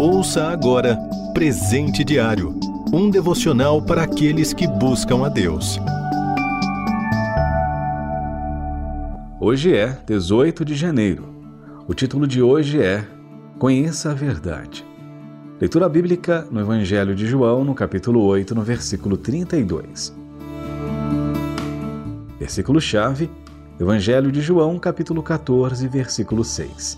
Ouça agora Presente Diário um devocional para aqueles que buscam a Deus. Hoje é 18 de janeiro. O título de hoje é Conheça a Verdade. Leitura bíblica no Evangelho de João, no capítulo 8, no versículo 32. Versículo-chave, Evangelho de João, capítulo 14, versículo 6.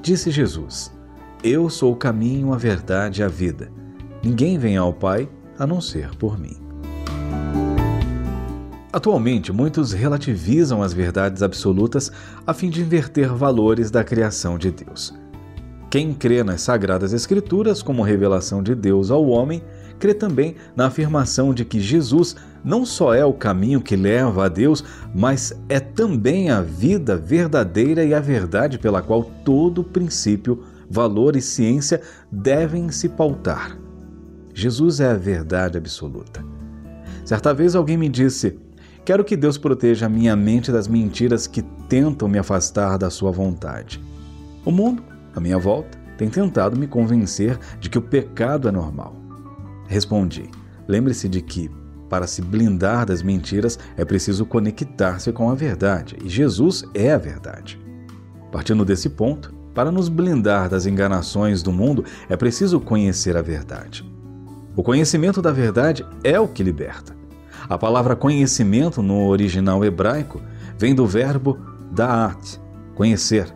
Disse Jesus: Eu sou o caminho, a verdade e a vida. Ninguém vem ao Pai a não ser por mim. Atualmente, muitos relativizam as verdades absolutas a fim de inverter valores da criação de Deus. Quem crê nas Sagradas Escrituras como revelação de Deus ao homem, crê também na afirmação de que Jesus não só é o caminho que leva a Deus, mas é também a vida verdadeira e a verdade pela qual todo princípio, valor e ciência devem se pautar. Jesus é a verdade absoluta. Certa vez alguém me disse: Quero que Deus proteja a minha mente das mentiras que tentam me afastar da sua vontade. O mundo, à minha volta, tem tentado me convencer de que o pecado é normal. Respondi: Lembre-se de que, para se blindar das mentiras, é preciso conectar-se com a verdade, e Jesus é a verdade. Partindo desse ponto, para nos blindar das enganações do mundo, é preciso conhecer a verdade. O conhecimento da verdade é o que liberta. A palavra conhecimento no original hebraico vem do verbo da'at, conhecer,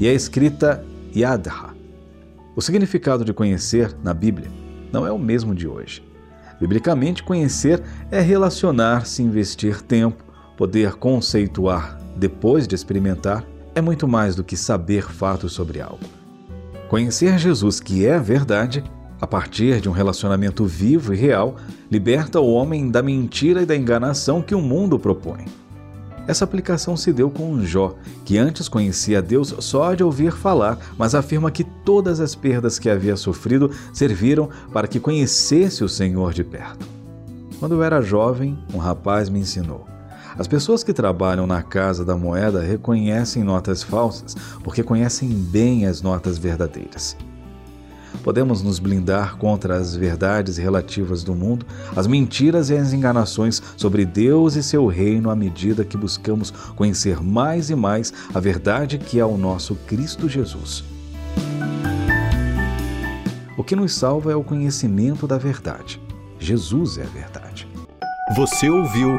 e é escrita yadha. O significado de conhecer na Bíblia não é o mesmo de hoje. Biblicamente, conhecer é relacionar-se, investir tempo, poder conceituar depois de experimentar, é muito mais do que saber fatos sobre algo. Conhecer Jesus, que é a verdade, a partir de um relacionamento vivo e real, liberta o homem da mentira e da enganação que o mundo propõe. Essa aplicação se deu com Jó, que antes conhecia Deus só de ouvir falar, mas afirma que todas as perdas que havia sofrido serviram para que conhecesse o Senhor de perto. Quando eu era jovem, um rapaz me ensinou. As pessoas que trabalham na Casa da Moeda reconhecem notas falsas porque conhecem bem as notas verdadeiras podemos nos blindar contra as verdades relativas do mundo, as mentiras e as enganações sobre Deus e seu reino à medida que buscamos conhecer mais e mais a verdade que é o nosso Cristo Jesus. O que nos salva é o conhecimento da verdade. Jesus é a verdade. Você ouviu